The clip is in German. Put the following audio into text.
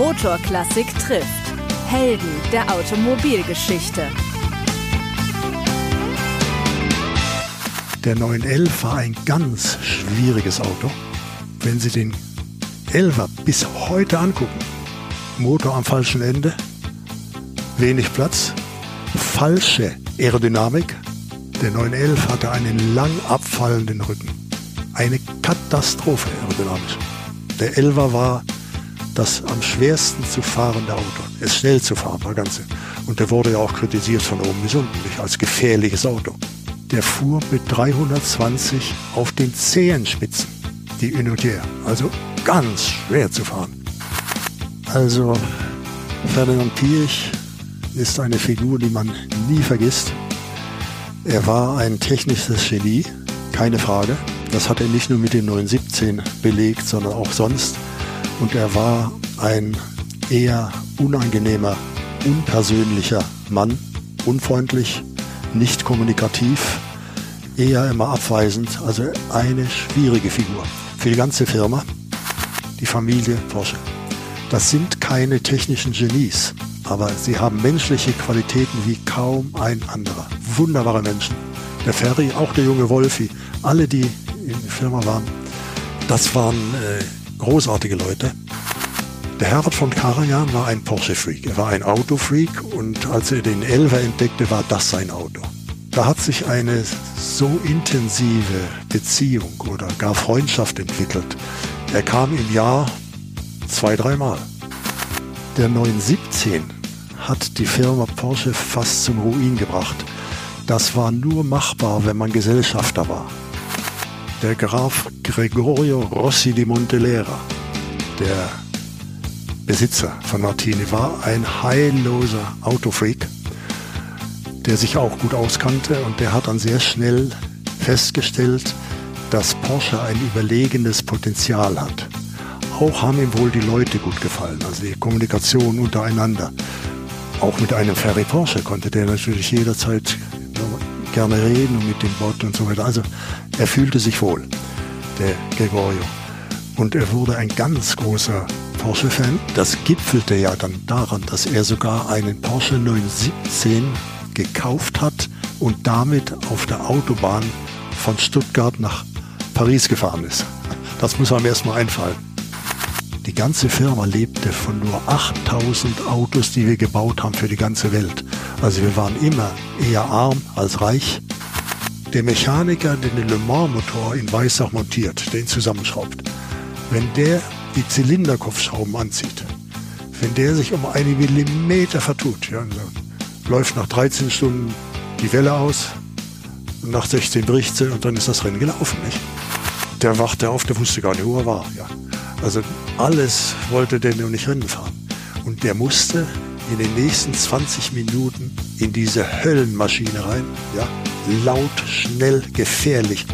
Motorklassik trifft. Helden der Automobilgeschichte. Der 911 war ein ganz schwieriges Auto. Wenn Sie den 11er bis heute angucken, Motor am falschen Ende, wenig Platz, falsche Aerodynamik. Der 911 hatte einen lang abfallenden Rücken. Eine Katastrophe aerodynamisch. Der 11er war das am schwersten zu fahrende Auto. Es schnell zu fahren war Ganze. Und der wurde ja auch kritisiert von oben bis unten, nicht als gefährliches Auto. Der fuhr mit 320 auf den Zehenspitzen, die Unitier. Also ganz schwer zu fahren. Also Ferdinand Piech ist eine Figur, die man nie vergisst. Er war ein technisches Genie, keine Frage. Das hat er nicht nur mit dem 917 belegt, sondern auch sonst. Und er war ein eher unangenehmer, unpersönlicher Mann, unfreundlich, nicht kommunikativ, eher immer abweisend, also eine schwierige Figur. Für die ganze Firma, die Familie Porsche. Das sind keine technischen Genies, aber sie haben menschliche Qualitäten wie kaum ein anderer. Wunderbare Menschen. Der Ferry, auch der junge Wolfi, alle, die in der Firma waren, das waren äh, großartige Leute. Der Herbert von Karajan war ein Porsche-Freak. Er war ein Autofreak und als er den Elver entdeckte, war das sein Auto. Da hat sich eine so intensive Beziehung oder gar Freundschaft entwickelt. Er kam im Jahr zwei, dreimal. Der 917 hat die Firma Porsche fast zum Ruin gebracht. Das war nur machbar, wenn man Gesellschafter war. Der Graf Gregorio Rossi di Montelera, der Besitzer von Martini, war ein heilloser Autofreak, der sich auch gut auskannte und der hat dann sehr schnell festgestellt, dass Porsche ein überlegenes Potenzial hat. Auch haben ihm wohl die Leute gut gefallen, also die Kommunikation untereinander. Auch mit einem Ferry Porsche konnte der natürlich jederzeit gerne reden und mit dem Bot und so weiter. Also er fühlte sich wohl, der Gregorio. Und er wurde ein ganz großer Porsche-Fan. Das gipfelte ja dann daran, dass er sogar einen Porsche 917 gekauft hat und damit auf der Autobahn von Stuttgart nach Paris gefahren ist. Das muss einem erstmal einfallen. Die ganze Firma lebte von nur 8000 Autos, die wir gebaut haben für die ganze Welt. Also wir waren immer eher arm als reich. Der Mechaniker, der den Le Mans Motor in Weissach montiert, den zusammenschraubt, wenn der die Zylinderkopfschrauben anzieht, wenn der sich um einen Millimeter vertut, ja, läuft nach 13 Stunden die Welle aus, nach 16 bricht sie und dann ist das Rennen gelaufen, nicht? Der wachte auf, der wusste gar nicht, wo er war, ja. Also alles wollte der nur nicht Rennen fahren. Und der musste in den nächsten 20 Minuten in diese Höllenmaschine rein, ja, laut, schnell, gefährlich,